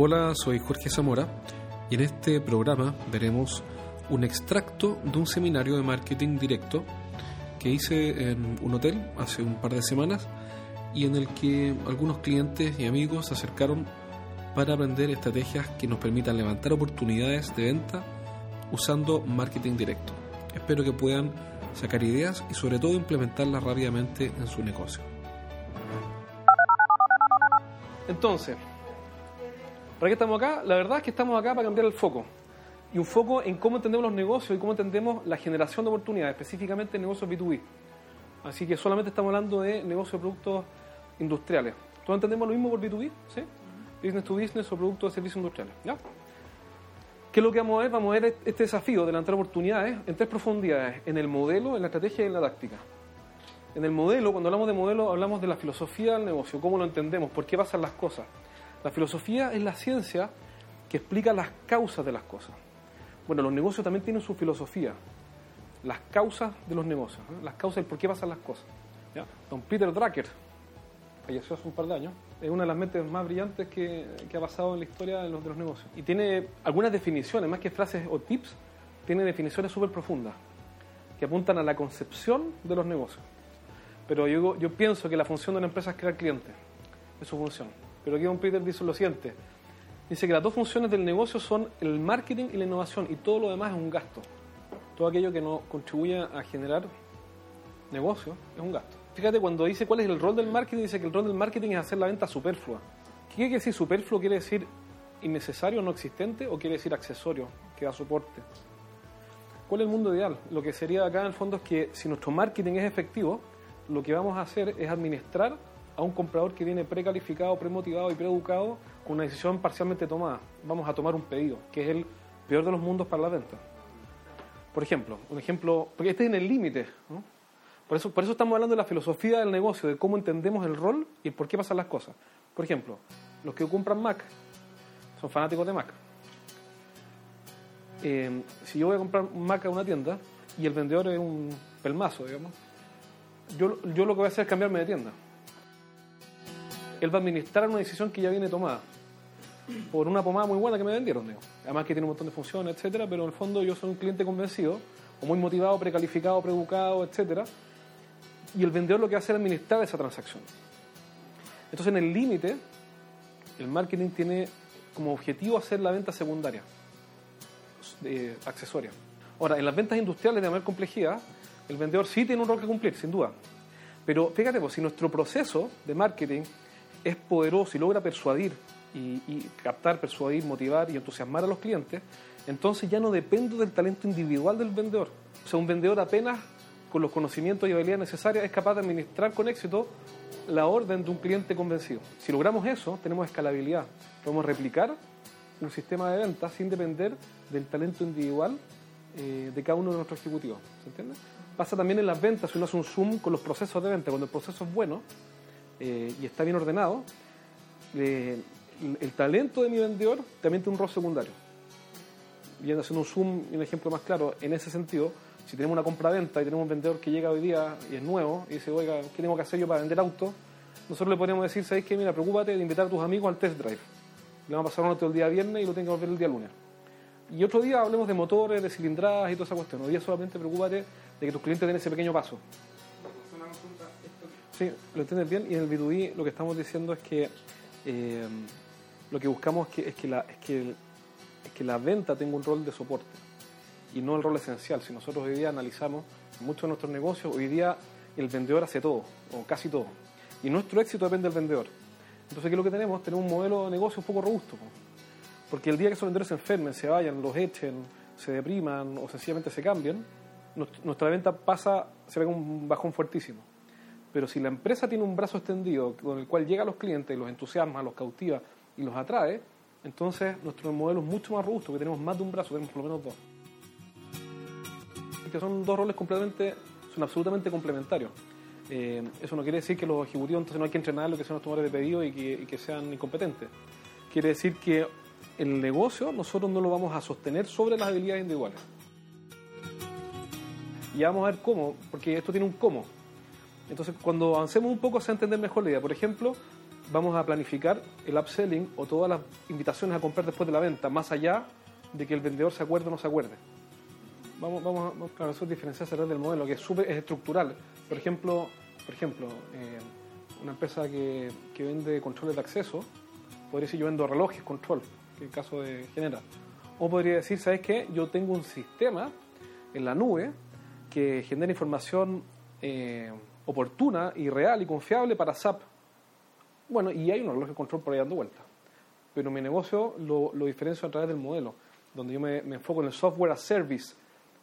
Hola, soy Jorge Zamora y en este programa veremos un extracto de un seminario de marketing directo que hice en un hotel hace un par de semanas y en el que algunos clientes y amigos se acercaron para aprender estrategias que nos permitan levantar oportunidades de venta usando marketing directo. Espero que puedan sacar ideas y sobre todo implementarlas rápidamente en su negocio. Entonces, ¿para qué estamos acá? La verdad es que estamos acá para cambiar el foco. Y un foco en cómo entendemos los negocios y cómo entendemos la generación de oportunidades, específicamente en negocios B2B. Así que solamente estamos hablando de negocios de productos industriales. ¿Todos entendemos lo mismo por B2B? ¿Sí? Business to business o productos de servicios industriales. ¿Ya? ¿Qué es lo que vamos a ver? Vamos a ver este desafío de lanzar oportunidades en tres profundidades, en el modelo, en la estrategia y en la táctica. En el modelo, cuando hablamos de modelo, hablamos de la filosofía del negocio, cómo lo entendemos, por qué pasan las cosas. La filosofía es la ciencia que explica las causas de las cosas. Bueno, los negocios también tienen su filosofía, las causas de los negocios, ¿eh? las causas del por qué pasan las cosas. Don Peter Drucker, falleció hace un par de años, es una de las mentes más brillantes que, ha pasado en la historia de los, de los, negocios. Y tiene algunas definiciones, más que frases o tips, tiene definiciones súper profundas que apuntan a la concepción de los negocios. Pero yo, yo pienso que la función de una empresa es crear clientes, es su función. Pero aquí Don Peter dice lo siguiente, dice que las dos funciones del negocio son el marketing y la innovación y todo lo demás es un gasto. Todo aquello que no contribuye a generar negocio es un gasto. Fíjate, cuando dice cuál es el rol del marketing, dice que el rol del marketing es hacer la venta superflua. ¿Qué quiere decir superfluo? ¿Quiere decir innecesario, no existente o quiere decir accesorio, que da soporte? ¿Cuál es el mundo ideal? Lo que sería acá en el fondo es que si nuestro marketing es efectivo, lo que vamos a hacer es administrar a un comprador que viene precalificado, premotivado y preeducado con una decisión parcialmente tomada. Vamos a tomar un pedido, que es el peor de los mundos para la venta. Por ejemplo, un ejemplo, porque este es el límite, por, eso, por eso estamos hablando de la filosofía del negocio, de cómo entendemos el rol y por qué pasan las cosas. Por ejemplo, los que compran Mac son fanáticos de Mac. Eh, si yo voy a comprar un Mac a una tienda y el vendedor es un pelmazo, digamos, yo, yo lo que voy a hacer es cambiarme de tienda. Él va a administrar una decisión que ya viene tomada por una pomada muy buena que me vendieron, además que tiene un montón de funciones, etcétera, pero en el fondo yo soy un cliente convencido, o muy motivado, precalificado, preeducado, etcétera, y el vendedor lo que hace es administrar esa transacción. Entonces, en el límite, el marketing tiene como objetivo hacer la venta secundaria, accesoria. Ahora, en las ventas industriales de mayor complejidad, el vendedor sí tiene un rol que cumplir, sin duda. Pero fíjate, pues, si nuestro proceso de marketing es poderoso y logra persuadir y, captar, persuadir, motivar y entusiasmar a los clientes, entonces ya no dependo del talento individual del vendedor. O sea, un vendedor apenas con los conocimientos y habilidades necesarias es capaz de administrar con éxito la orden de un cliente convencido. Si logramos eso, tenemos escalabilidad. Podemos replicar un sistema de ventas sin depender del talento individual eh, de cada uno de nuestros ejecutivos. ¿Se entiende? Pasa también en las ventas, si uno hace un zoom con los procesos de venta, cuando el proceso es bueno eh, y está bien ordenado, eh, el talento de mi vendedor también tiene un rol secundario. Viendo haciendo un zoom, un ejemplo más claro, en ese sentido, si tenemos una compra-venta y tenemos un vendedor que llega hoy día y es nuevo y dice, oiga, ¿qué tengo que hacer yo para vender auto? Nosotros le podríamos decir, ¿sabes qué? Mira, preocúpate de invitar a tus amigos al test drive. Le vamos a pasar uno todo el día viernes y lo tengo que volver el día lunes. Y otro día hablemos de motores, de cilindradas y toda esa cuestión. Hoy día solamente preocúpate de que tus clientes den ese pequeño paso. Sí, lo entiendes bien. Y en el B2B lo que estamos diciendo es que eh, lo que buscamos es que, la, es, que es que la venta tenga un rol de soporte y no el rol esencial. Si nosotros hoy día analizamos muchos de nuestros negocios, hoy día el vendedor hace todo, o casi todo. Y nuestro éxito depende del vendedor. Entonces, ¿qué es lo que tenemos? Tenemos un modelo de negocio un poco robusto. Porque el día que esos vendedores se enfermen, se vayan, los echen, se depriman o sencillamente se cambien, nuestra venta pasa, se ve un bajón fuertísimo. Pero si la empresa tiene un brazo extendido con el cual llega a los clientes y los entusiasma, los cautiva y los atrae, entonces nuestro modelo es mucho más robusto, que tenemos más de un brazo, tenemos por lo menos dos. Que son dos roles completamente, son absolutamente complementarios. Eh, eso no quiere decir que los ejecutivos entonces no hay que entrenar lo que sean los tomadores de pedido y que, y que sean incompetentes. Quiere decir que el negocio nosotros no lo vamos a sostener sobre las habilidades individuales. Y vamos a ver cómo, porque esto tiene un cómo. Entonces, cuando avancemos un poco se va a entender mejor la idea. Por ejemplo, vamos a planificar el upselling o todas las invitaciones a comprar después de la venta, más allá de que el vendedor se acuerde o no se acuerde. Vamos, vamos, vamos claro, eso es diferenciarse del modelo, que es, super, es estructural. Por ejemplo, por ejemplo eh, una empresa que, que, vende controles de acceso, podría decir yo vendo relojes control, que es el caso de Genera. O podría decir, ¿sabes qué? Yo tengo un sistema en la nube que genera información eh, oportuna y real y confiable para SAP. Bueno, y hay un reloj de control por ahí dando vuelta. Pero mi negocio lo, diferencio a través del modelo, donde yo me, enfoco en el software as service,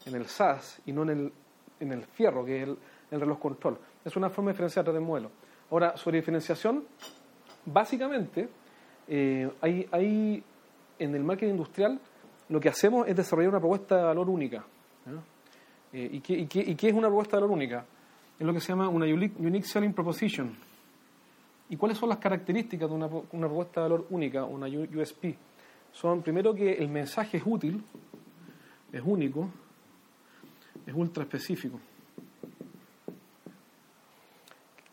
en el SaaS y no en el, en el fierro, que es el, el reloj control. Es una forma de diferenciar a través del modelo. Ahora, sobre diferenciación, básicamente, eh, hay, hay en el marketing industrial lo que hacemos es desarrollar una propuesta de valor única. Eh, ¿y, qué, y, ¿Y qué es una propuesta de valor única? Es lo que se llama una unique, selling proposition. ¿Y cuáles son las características de una, una, propuesta de valor única, una USP? Son, primero, que el mensaje es útil, es único, es ultra específico.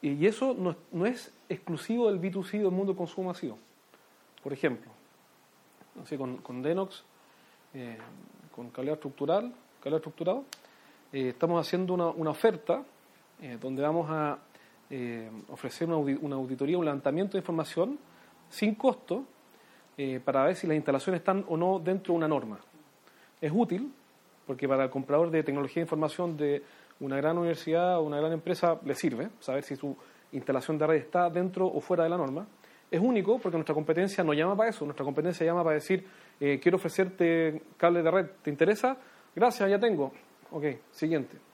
Y eso no, no es exclusivo del B2C del mundo del consumo masivo. Por ejemplo, así con, con Denox, eh, con calidad estructural, calidad estructurado, eh, estamos haciendo una, una oferta eh, donde vamos a eh, ofrecer una, auditoría, un levantamiento de información sin costo eh, para ver si las instalaciones están o no dentro de una norma. Es útil porque para el comprador de tecnología de información de una gran universidad o una gran empresa le sirve saber si su instalación de red está dentro o fuera de la norma. Es único porque nuestra competencia no llama para eso, nuestra competencia llama para decir, quiero ofrecerte cable de red, ¿te interesa? Gracias, ya tengo. Ok, siguiente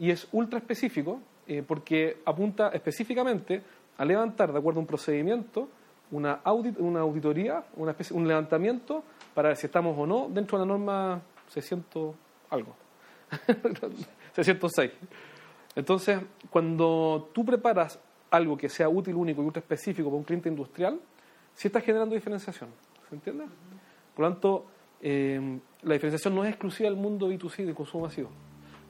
y es ultra específico eh, porque apunta específicamente a levantar, de acuerdo a un procedimiento, una, audit, una auditoría, una especie, un levantamiento para ver si estamos o no dentro de la norma 600 algo, 606. Entonces, cuando tú preparas algo que sea útil, único y ultra específico para un cliente industrial, sí estás generando diferenciación. ¿Se entiende? Por lo tanto, eh, la diferenciación no es exclusiva del mundo B2C de consumo masivo.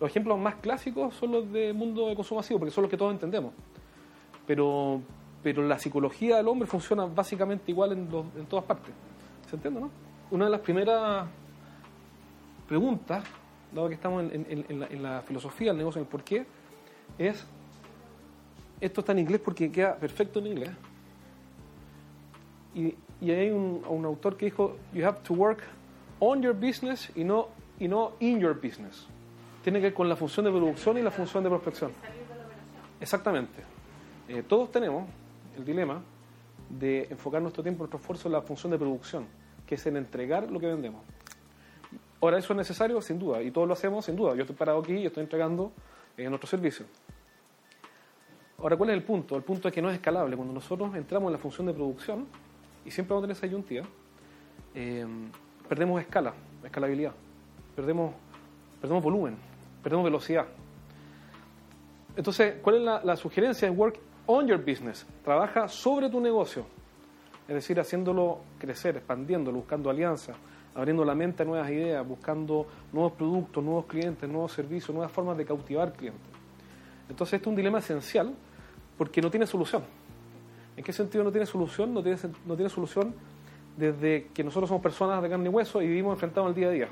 Los ejemplos más clásicos son los del mundo de consumo masivo, porque son los que todos entendemos. Pero, pero la psicología del hombre funciona básicamente igual en, todas partes. ¿Se entiende, no? Una de las primeras preguntas, dado que estamos en, en, la, en la, filosofía del negocio, en el por qué, es, esto está en inglés porque queda perfecto en inglés. Y, y hay un, un autor que dijo, you have to work on your business y no, y no in your business tiene que ver con la función de producción y la función de prospección. Exactamente. Eh, todos tenemos el dilema de enfocar nuestro tiempo, nuestro esfuerzo en la función de producción, que es en entregar lo que vendemos. Ahora, ¿eso es necesario? Sin duda, y todos lo hacemos sin duda. Yo estoy parado aquí y estoy entregando eh, nuestro servicio. Ahora, ¿cuál es el punto? El punto es que no es escalable. Cuando nosotros entramos en la función de producción, y siempre vamos a tener esa ayuntía, eh, perdemos escala, escalabilidad, perdemos, perdemos volumen perdemos velocidad. Entonces, ¿cuál es la, sugerencia? Work on your business. Trabaja sobre tu negocio. Es decir, haciéndolo crecer, expandiéndolo, buscando alianzas, abriendo la mente a nuevas ideas, buscando nuevos productos, nuevos clientes, nuevos servicios, nuevas formas de cautivar clientes. Entonces, este es un dilema esencial porque no tiene solución. ¿En qué sentido no tiene solución? No tiene, no tiene solución desde que nosotros somos personas de carne y hueso y vivimos enfrentados al día a día.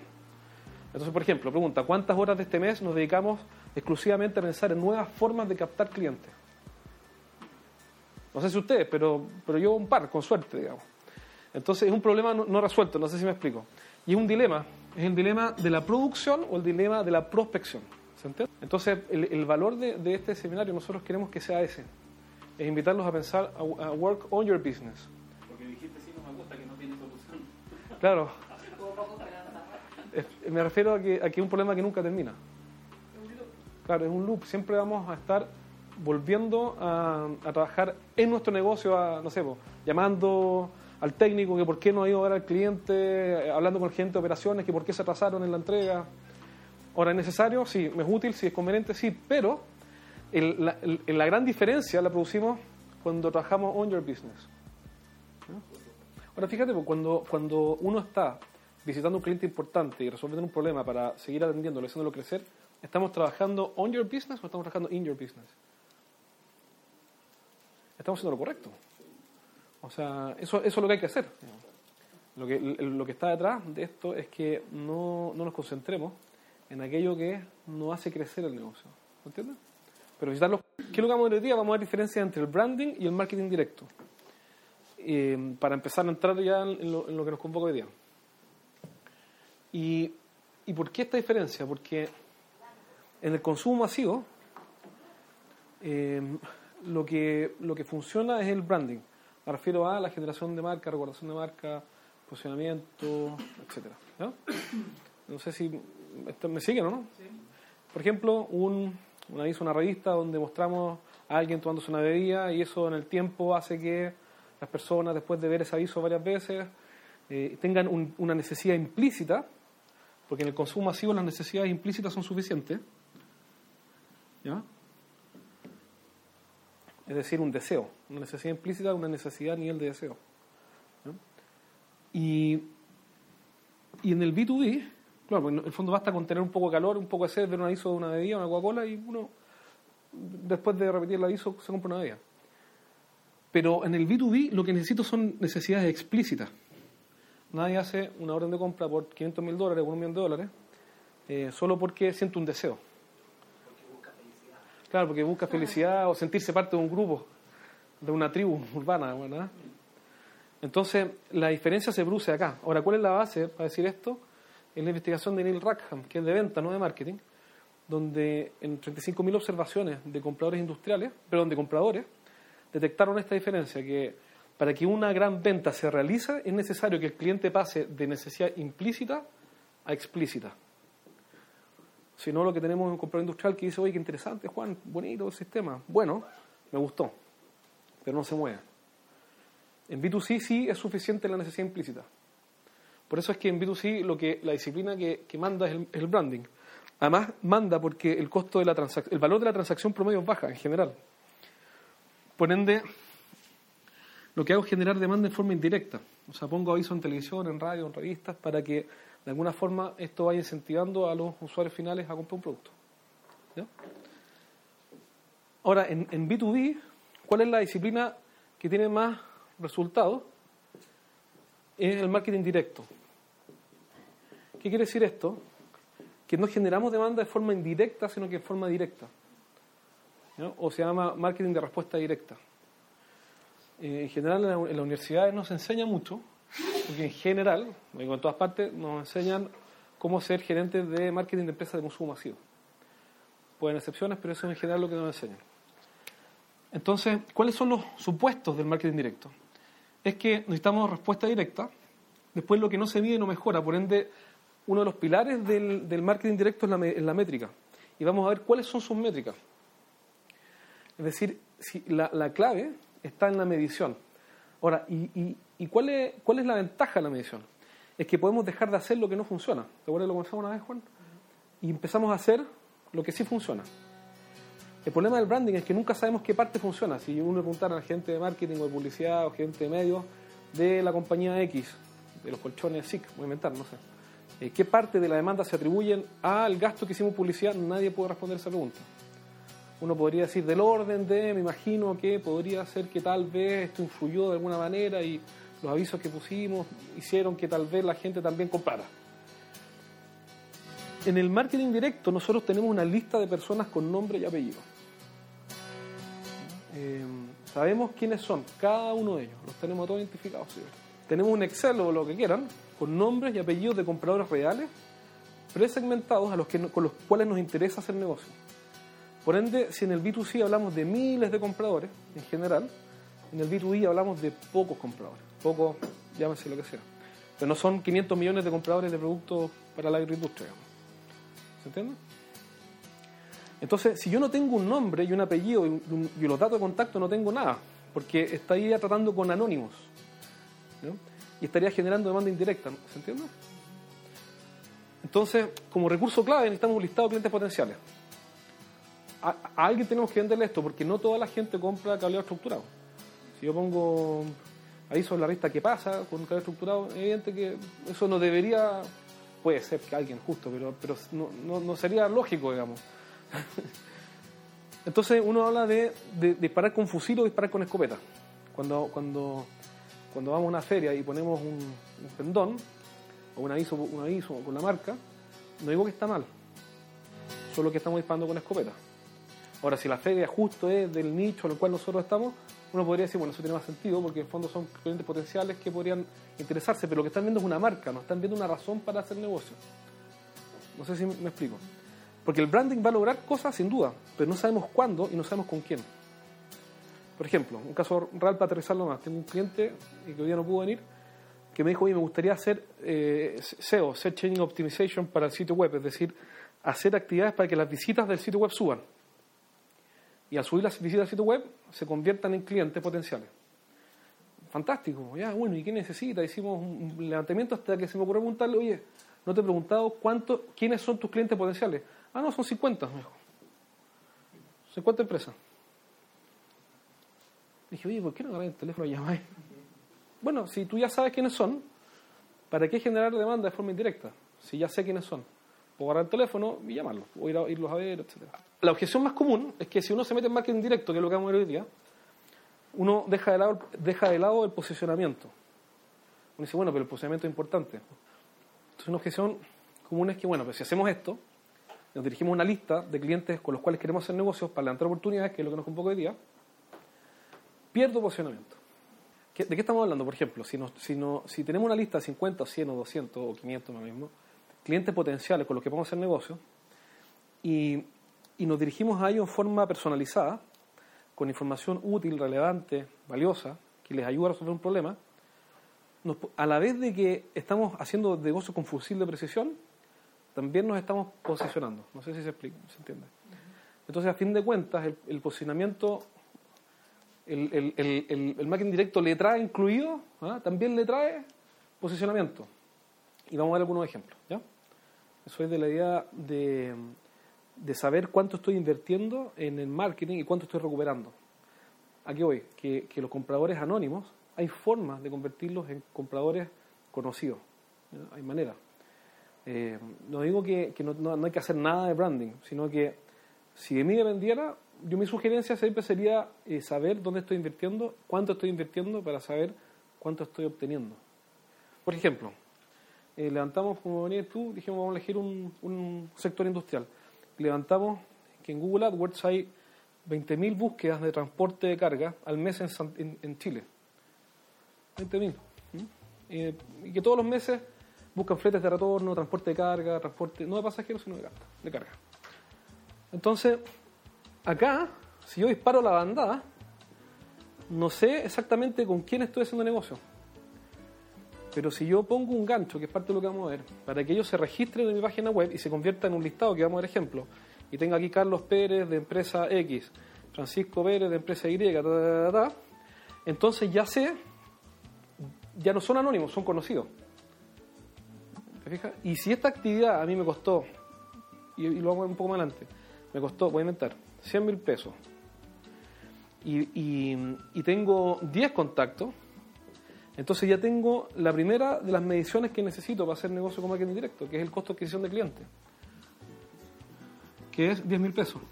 Entonces, por ejemplo, pregunta, ¿cuántas horas de este mes nos dedicamos exclusivamente a pensar en nuevas formas de captar clientes? No sé si ustedes, pero, pero yo un par, con suerte, digamos. Entonces es un problema no, no, resuelto, no sé si me explico. Y es un dilema, es el dilema de la producción o el dilema de la prospección. ¿Se entiende? Entonces el, el valor de, de, este seminario nosotros queremos que sea ese, es invitarlos a pensar a, a work on your business. Porque dijiste sí, no me gusta que no tiene solución. Claro. Me refiero a que, a que es un problema que nunca termina. Claro, es un loop. Siempre vamos a estar volviendo a, trabajar en nuestro negocio, a, no sé, llamando al técnico que por qué no ha ido a ver al cliente, hablando con el gerente de operaciones, que por qué se atrasaron en la entrega. Ahora, ¿es necesario? Sí. ¿Me es útil? Sí. ¿Es conveniente? Sí. Pero la, gran diferencia la producimos cuando trabajamos on your business. Ahora, fíjate, cuando, cuando uno está visitando un cliente importante y resolviendo un problema para seguir atendiéndolo, haciéndolo crecer, ¿estamos trabajando on your business o estamos trabajando in your business? Estamos haciendo lo correcto. O sea, eso, eso es lo que hay que hacer. Lo que, lo que está detrás de esto es que no, no nos concentremos en aquello que no hace crecer el negocio. ¿Me entiendes? Pero visitarlos. ¿Qué es lo que vamos a ver hoy día? Vamos a ver diferencia entre el branding y el marketing directo. Eh, para empezar a entrar ya en lo, en lo que nos convoca hoy día. Y, ¿Y por qué esta diferencia? Porque en el consumo masivo eh, lo, que, lo que funciona es el branding. Me refiero a la generación de marca, recordación de marca, posicionamiento, etcétera. ¿no? no sé si me siguen o no. Por ejemplo, un, una aviso, una revista donde mostramos a alguien tomándose una bebida y eso en el tiempo hace que las personas, después de ver ese aviso varias veces, eh, tengan un- una necesidad implícita, porque en el consumo masivo las necesidades implícitas son suficientes. ¿Ya? Es decir, un deseo. Una necesidad implícita, una necesidad a nivel de deseo. Y, y en el B2B, claro, en el fondo basta con tener un poco de calor, un poco de sed, ver un aviso de una bebida, una Coca-Cola, y uno, después de repetir el aviso, se compra una bebida. Pero en el B2B lo que necesito son necesidades explícitas. Nadie hace una orden de compra por 500 mil dólares o un millón de dólares eh, solo porque siente un deseo. Claro, porque busca felicidad o sentirse parte de un grupo, de una tribu urbana. ¿verdad? Entonces, la diferencia se produce acá. Ahora, ¿cuál es la base para decir esto? Es la investigación de Neil Rackham, que es de venta, no de marketing, donde en 35.000 observaciones de compradores industriales, perdón, de compradores, detectaron esta diferencia, que para que una gran venta se realice es necesario que el cliente pase de necesidad implícita a explícita. Si no, lo que tenemos es un comprador industrial que dice, oye, qué interesante, Juan, bonito el sistema. Bueno, me gustó, pero no se mueve. En B2C sí es suficiente la necesidad implícita. Por eso es que en B2C lo que, la disciplina que, que manda es el, branding. Además, manda porque el costo de la el valor de la transacción promedio es baja en general. Por ende, lo que hago es generar demanda en forma indirecta. O sea, pongo aviso en televisión, en radio, en revistas, para que de alguna forma esto vaya incentivando a los usuarios finales a comprar un producto. Ahora, en, en B2B, ¿cuál es la disciplina que tiene más resultados? Es el marketing directo. ¿Qué quiere decir esto? Que no generamos demanda de forma indirecta, sino que de forma directa. O se llama marketing de respuesta directa. Eh, en general en, la, en las universidades nos enseña mucho, porque en general, digo en todas partes, nos enseñan cómo ser gerentes de marketing de empresas de consumo masivo. Pueden excepciones, pero eso es en general lo que nos enseñan. Entonces, ¿cuáles son los supuestos del marketing directo? Es que necesitamos respuesta directa, después lo que no se mide no mejora, por ende, uno de los pilares del, marketing directo es la, la métrica. Y vamos a ver cuáles son sus métricas. Es decir, si la, la clave está en la medición. Ahora, ¿y, cuál, es, la ventaja de la medición? Es que podemos dejar de hacer lo que no funciona. ¿Te acuerdas de lo que conversamos una vez, Juan? Y empezamos a hacer lo que sí funciona. El problema del branding es que nunca sabemos qué parte funciona. Si uno preguntara a gente de marketing o de publicidad o gente de medios de la compañía X, de los colchones SIC, voy a inventar, no sé. eh, ¿Qué parte de la demanda se atribuyen al gasto que hicimos publicidad? Nadie puede responder esa pregunta. Uno podría decir del orden de, me imagino que podría ser que tal vez esto influyó de alguna manera y los avisos que pusimos hicieron que tal vez la gente también comprara. En el marketing directo nosotros tenemos una lista de personas con nombre y apellido. Eh, sabemos quiénes son cada uno de ellos, los tenemos todos identificados. Tenemos un Excel o lo que quieran, con nombres y apellidos de compradores reales, presegmentados a los que, con los cuales nos interesa hacer negocio. Por ende, si en el B2C hablamos de miles de compradores, en general, en el B2B hablamos de pocos compradores. Pocos, llámese lo que sea. Pero no son 500 millones de compradores de productos para la agroindustria. digamos. ¿Se entiende? Entonces, si yo no tengo un nombre y un apellido y los datos de contacto, no tengo nada, porque estaría tratando con anónimos. ¿no? Y estaría generando demanda indirecta. ¿Se entiende? Entonces, como recurso clave necesitamos un listado de clientes potenciales. A, alguien tenemos que venderle esto, porque no toda la gente compra cableado estructurado. Si yo pongo aviso en la revista ¿Qué pasa con cableado estructurado? Es evidente que eso no debería, puede ser que alguien justo, pero, pero no, no- no sería lógico, digamos. Entonces uno habla de, de disparar con fusil o disparar con escopeta. Cuando, cuando, cuando vamos a una feria y ponemos un, un pendón o un aviso, un aviso con la marca, no digo que está mal, solo que estamos disparando con escopeta. Ahora, si la feria justo es del nicho en el cual nosotros estamos, uno podría decir, bueno, eso tiene más sentido porque en fondo son clientes potenciales que podrían interesarse, pero lo que están viendo es una marca, no están viendo una razón para hacer negocio. No sé si me explico. Porque el branding va a lograr cosas sin duda, pero no sabemos cuándo y no sabemos con quién. Por ejemplo, un caso real para aterrizarlo más. Tengo un cliente que hoy día no pudo venir, que me dijo, oye, me gustaría hacer eh, SEO, Search Engine Optimization para el sitio web, es decir, hacer actividades para que las visitas del sitio web suban. Y al subir las visitas al sitio web, se conviertan en clientes potenciales. Fantástico, ya, bueno, ¿y qué necesita? Hicimos un levantamiento hasta que se me ocurrió preguntarle, oye, no te he preguntado cuánto, quiénes son tus clientes potenciales. Ah, no, son 50, me dijo. 50 empresas. Dije, oye, ¿por qué no agarras el teléfono y llamáis? Bueno, si tú ya sabes quiénes son, ¿para qué generar demanda de forma indirecta? Si ya sé quiénes son. Puedo agarrar el teléfono y llamarlos, o ir a, irlos a ver, etc. La objeción más común es que si uno se mete en marketing directo, que es lo que vamos a ver hoy día, uno deja de lado, deja el posicionamiento. Uno dice, bueno, pero el posicionamiento es importante. Entonces, una objeción común es que, bueno, pues si hacemos esto, nos dirigimos a una lista de clientes con los cuales queremos hacer negocios para levantar oportunidades, que es lo que nos convoca hoy día, pierdo posicionamiento. ¿Qué- ¿De qué estamos hablando? Por ejemplo, si, tenemos una lista de 50, 100 o 200 o 500 lo mismo, clientes potenciales con los que podemos hacer negocios, y, y nos dirigimos a ellos en forma personalizada, con información útil, relevante, valiosa, que les ayuda a resolver un problema, a la vez de que estamos haciendo negocios con fusil de precisión, también nos estamos posicionando. No sé si se explica, se entiende. Entonces, a fin de cuentas, el, posicionamiento, el, el, el, el- el marketing directo le trae incluido, ¿ah? también le trae posicionamiento. Y vamos a ver algunos ejemplos. ¿ya? Eso es de la idea de, de saber cuánto estoy invirtiendo en el marketing y cuánto estoy recuperando. Aquí voy, que, que los compradores anónimos, hay formas de convertirlos en compradores conocidos. Hay maneras. Eh, no digo que, que no, no- no hay que hacer nada de branding, sino que si de mí dependiera, yo mi sugerencia siempre sería eh, saber dónde estoy invirtiendo, cuánto estoy invirtiendo para saber cuánto estoy obteniendo. Por ejemplo, eh, levantamos, como venías tú, dijimos vamos a elegir un, un sector industrial. Levantamos que en Google AdWords hay 20.000 búsquedas de transporte de carga al mes en, San- en- en Chile. 20.000. ¿Mm? Eh, y que todos los meses buscan fletes de retorno, transporte de carga, transporte, no de pasajeros, sino de. De carga. Entonces, acá, si yo disparo la bandada, no sé exactamente con quién estoy haciendo negocio. Pero si yo pongo un gancho, que es parte de lo que vamos a ver, para que ellos se registren en mi página web y se conviertan en un listado, que vamos a ver ejemplo, y tenga aquí Carlos Pérez de empresa X, Francisco Pérez de empresa Y, ta, ta, ta, entonces ya sé, ya no son anónimos, son conocidos. ¿Te fijas? Y si esta actividad a mí me costó, y, lo ver un poco más adelante, me costó, voy a inventar, 100 mil pesos, y, y- y tengo 10 contactos, entonces ya tengo la primera de las mediciones que necesito para hacer negocio con marketing directo, que es el costo de adquisición de clientes, que es 10 mil pesos.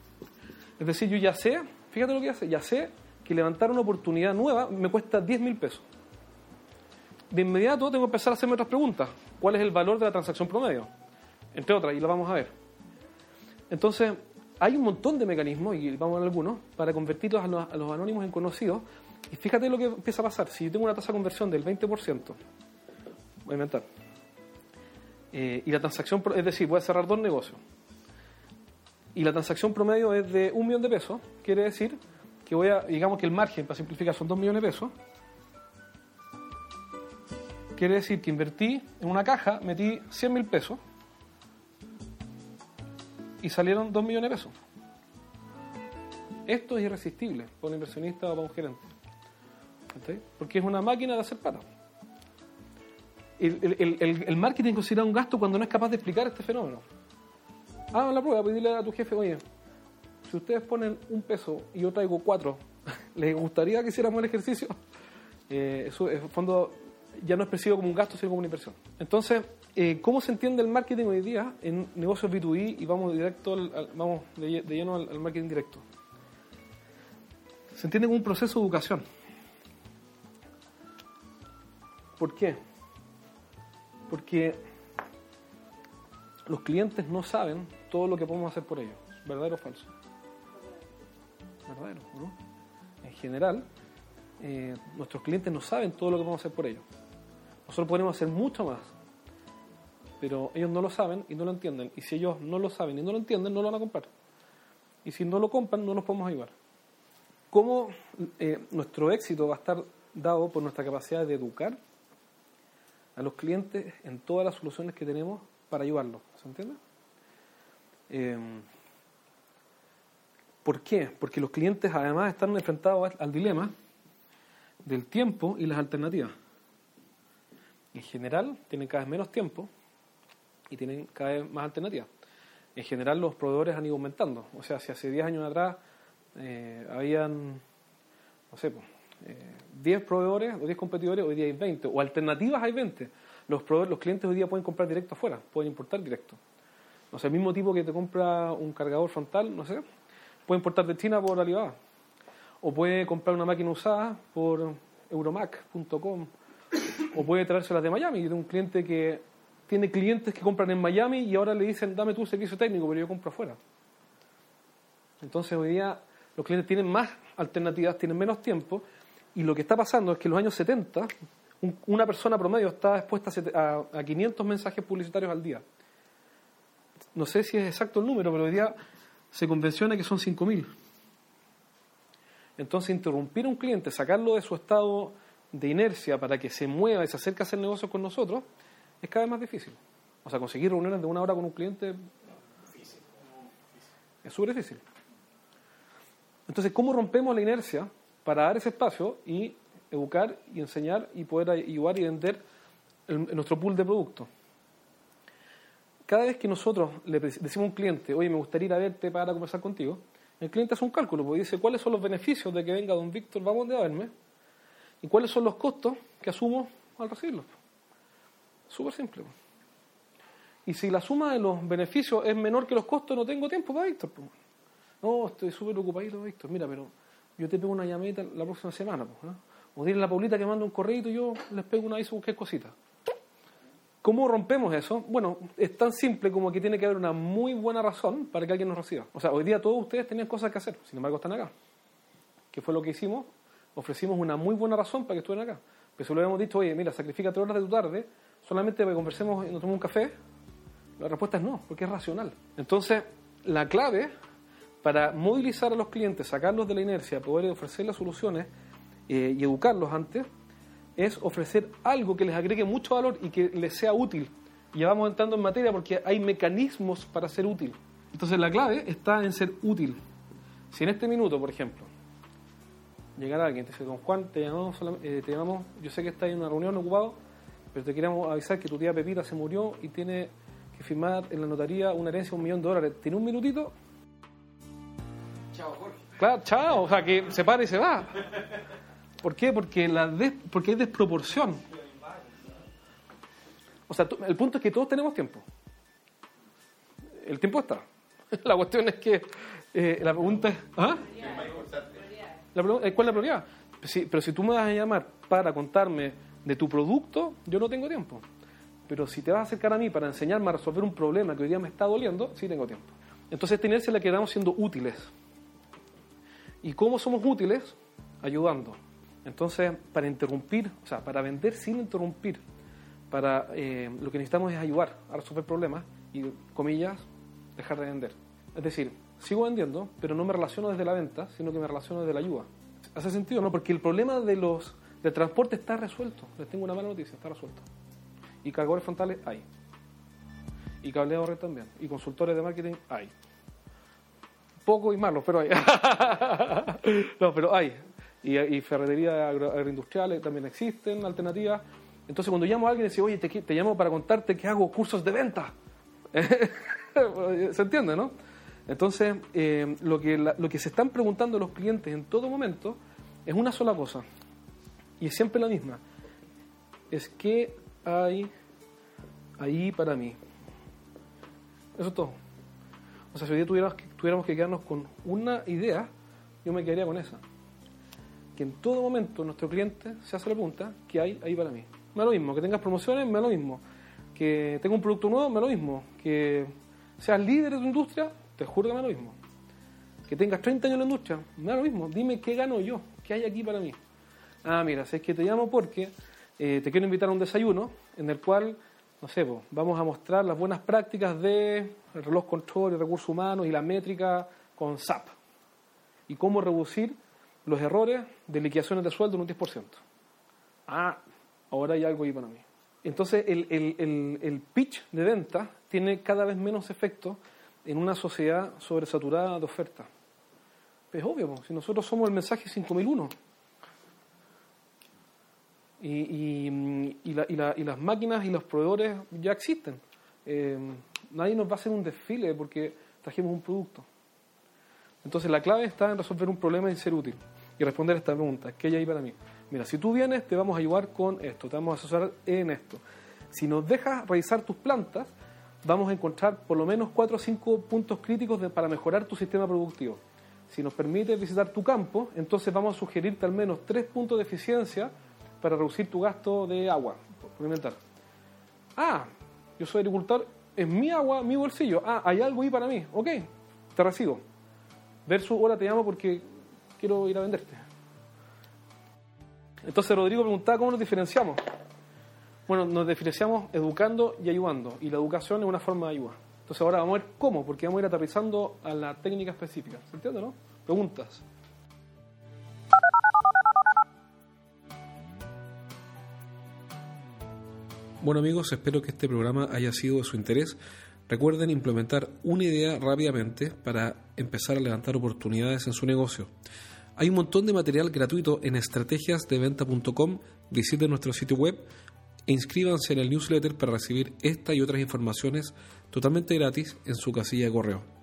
Es decir, yo ya sé, fíjate lo que hace, ya sé que levantar una oportunidad nueva me cuesta 10 mil pesos. De inmediato tengo que empezar a hacerme otras preguntas. ¿Cuál es el valor de la transacción promedio? Entre otras, y lo vamos a ver. Entonces, hay un montón de mecanismos, y vamos a ver algunos, para convertirlos a los, a los anónimos en conocidos. Y fíjate lo que empieza a pasar. Si yo tengo una tasa de conversión del 20%, voy a inventar, eh, y la transacción, es decir, voy a cerrar dos negocios, y la transacción promedio es de un millón de pesos, quiere decir que voy a, digamos que el margen, para simplificar, son dos millones de pesos, quiere decir que invertí en una caja, metí 100 mil pesos, y salieron 2 millones de pesos. Esto es irresistible para un inversionista o para un gerente. ¿Cachai? Porque es una máquina de hacer plata. El, el- el- el- marketing considera un gasto cuando no es capaz de explicar este fenómeno. Hagan la prueba, pedirle a tu jefe, oye, si ustedes ponen un peso y yo traigo cuatro, ¿les gustaría que hiciéramos el ejercicio? Eh, eso, en el fondo, ya no es percibido como un gasto, sino como una inversión. Entonces, eh, ¿cómo se entiende el marketing hoy día en negocios B2B? Y vamos directo al- al- vamos de lleno al, al marketing directo. Se entiende como un proceso de educación. ¿Por qué? Porque los clientes no saben todo lo que podemos hacer por ellos. ¿Verdadero o falso? Verdadero, ¿no? En general, eh, nuestros clientes no saben todo lo que podemos hacer por ellos. Nosotros podemos hacer mucho más, pero ellos no lo saben y no lo entienden. Y si ellos no lo saben y no lo entienden, no lo van a comprar. Y si no lo compran, no nos podemos ayudar. ¿Cómo eh, nuestro éxito va a estar dado por nuestra capacidad de educar a los clientes en todas las soluciones que tenemos para ayudarlos? ¿Se entiende? Eh, ¿Por qué? Porque los clientes además están enfrentados al dilema del tiempo y las alternativas. En general, tienen cada vez menos tiempo y tienen cada vez más alternativas. En general, los proveedores han ido aumentando. O sea, si hace 10 años atrás eh, habían, no sé, eh, 10 proveedores o 10 competidores, hoy día hay 20. O alternativas hay 20. Los, los clientes hoy día pueden comprar directo afuera, pueden importar directo. O sea, el mismo tipo que te compra un cargador frontal, no sé, puede importar de China por Alibaba. O puede comprar una máquina usada por euromac.com. O puede traérselas de Miami. Yo tengo un cliente que tiene clientes que compran en Miami y ahora le dicen, dame tu servicio técnico, pero yo compro afuera. Entonces hoy día los clientes tienen más alternativas, tienen menos tiempo. Y lo que está pasando es que en los años 70 un- una persona promedio estaba expuesta a, a 500 mensajes publicitarios al día. No sé si es exacto el número, pero hoy día se convenciona que son 5.000. Entonces, interrumpir a un cliente, sacarlo de su estado de inercia para que se mueva y se acerque a hacer negocios con nosotros, es cada vez más difícil. O sea, conseguir reuniones de una hora con un cliente es súper difícil. Entonces, ¿cómo rompemos la inercia para dar ese espacio y educar y enseñar y poder ayudar y vender nuestro pool de productos? Cada vez que nosotros le decimos a un cliente, oye, me gustaría ir a verte para conversar contigo, el cliente hace un cálculo, porque dice, ¿cuáles son los beneficios de que venga don Víctor vamos a verme? ¿Y cuáles son los costos que asumo al recibirlo? Súper simple. Y si la suma de los beneficios es menor que los costos, no tengo tiempo para Víctor. No, estoy súper ocupadito, Víctor. Mira, pero yo te pego una llamadita la próxima semana. po, ¿eh? O dile a la Paulita que manda un correo y yo les pego una vez o cualquier cosita. ¿Cómo rompemos eso? Bueno, es tan simple como que tiene que haber una muy buena razón para que alguien nos reciba. O sea, hoy día todos ustedes tenían cosas que hacer, sin embargo están acá. ¿Qué fue lo que hicimos? Ofrecimos una muy buena razón para que estuvieran acá. Pero si le habíamos dicho, oye, mira, sacrifica tres horas de tu tarde solamente para que conversemos y nos tomemos un café, la respuesta es no, porque es racional. Entonces, la clave para movilizar a los clientes, sacarlos de la inercia, poder ofrecerles soluciones eh, y educarlos antes, es ofrecer algo que les agregue mucho valor y que les sea útil. Ya vamos entrando en materia porque hay mecanismos para ser útil. Entonces la clave está en ser útil. Si en este minuto, por ejemplo, llegara alguien te dice, don Juan, te llamamos, eh, yo sé que está en una reunión ocupado, pero te queríamos avisar que tu tía Pepita se murió y tiene que firmar en la notaría una herencia de un millón de dólares. ¿Tiene un minutito? Claro, chao, o sea, que se para y se va. ¿Por qué? Porque, la des- porque hay desproporción. O sea, el punto es que todos tenemos tiempo. El tiempo está. La cuestión es que eh, la pregunta es... ¿ah? La eh, ¿Cuál es la prioridad? Pero si tú me vas a llamar para contarme de tu producto, yo no tengo tiempo. Pero si te vas a acercar a mí para enseñarme a resolver un problema que hoy día me está doliendo, sí tengo tiempo. Entonces, es la que damos siendo útiles. ¿Y cómo somos útiles? Ayudando. Entonces, para interrumpir, o sea, para vender sin interrumpir, para eh, lo que necesitamos es ayudar a resolver problemas y, comillas, dejar de vender. Es decir, sigo vendiendo, pero no me relaciono desde la venta, sino que me relaciono desde la ayuda. ¿Hace sentido? No, porque el problema de los, del transporte está resuelto. Les tengo una mala noticia, está resuelto. Y cargadores frontales hay. Y cableado red también. Y consultores de marketing hay. Poco y malo, pero hay. no, pero hay. Y, y ferretería agro- también existen, alternativas. Entonces, cuando llamo a alguien y dice, oye, te, te llamo para contarte que hago cursos de venta. ¿Se entiende, no? Entonces, eh, lo, que lo que se están preguntando los clientes en todo momento es una sola cosa. Y es siempre la misma. Es que hay ahí para mí. Eso es todo. O sea, si hoy día tuviéramos que, tuviéramos que quedarnos con una idea, yo me quedaría con esa. Que en todo momento nuestro cliente se hace la pregunta, ¿qué hay ahí para mí? me da lo mismo. Que tengas promociones, me da lo mismo. Que tenga un producto nuevo, me da lo mismo. Que seas líder de tu industria, te juro que me da lo mismo. Que tengas 30 años en la industria, me da lo mismo. Dime qué gano yo, qué hay aquí para mí. Ah, mira, si es que te llamo porque eh, te quiero invitar a un desayuno en el cual, no sé, pues, vamos a mostrar las buenas prácticas de el reloj control y recursos humanos y la métrica con SAP. Y cómo reducir los errores de liquidaciones de sueldo en un 10%. Ah, ahora hay algo ahí para mí. Entonces, el, el, el, el pitch de venta tiene cada vez menos efecto en una sociedad sobresaturada de ofertas. Es obvio, pues, si nosotros somos el mensaje 5001 y, y, y, la, y, la, y las máquinas y los proveedores ya existen. Eh, nadie nos va a hacer un desfile porque trajimos un producto. Entonces la clave está en resolver un problema y ser útil y responder esta pregunta, ¿qué hay ahí para mí? Mira, si tú vienes, te vamos a ayudar con esto, te vamos a asesorar en esto. Si nos dejas revisar tus plantas, vamos a encontrar por lo menos 4 o 5 puntos críticos para mejorar tu sistema productivo. Si nos permite visitar tu campo, entonces vamos a sugerirte al menos 3 puntos de eficiencia para reducir tu gasto de agua por alimentar. Ah, yo soy agricultor, es mi agua, mi bolsillo. Ah, hay algo ahí para mí. Ok, te recibo. Versus, ahora te llamo porque quiero ir a venderte. Entonces Rodrigo preguntaba cómo nos diferenciamos. Bueno, nos diferenciamos educando y ayudando. Y la educación es una forma de ayuda. Entonces ahora vamos a ver cómo, porque vamos a ir aterrizando a la técnica específica. ¿Se entiende, no? Preguntas. Bueno amigos, espero que este programa haya sido de su interés. Recuerden implementar una idea rápidamente para empezar a levantar oportunidades en su negocio. Hay un montón de material gratuito en estrategiasdeventa.com. Visiten nuestro sitio web e inscríbanse en el newsletter para recibir esta y otras informaciones totalmente gratis en su casilla de correo.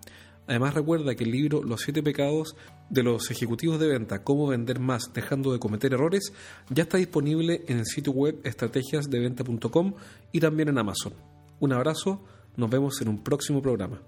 Además recuerda que el libro Los siete pecados de los ejecutivos de venta, cómo vender más dejando de cometer errores, ya está disponible en el sitio web estrategiasdeventa.com y también en Amazon. Un abrazo, nos vemos en un próximo programa.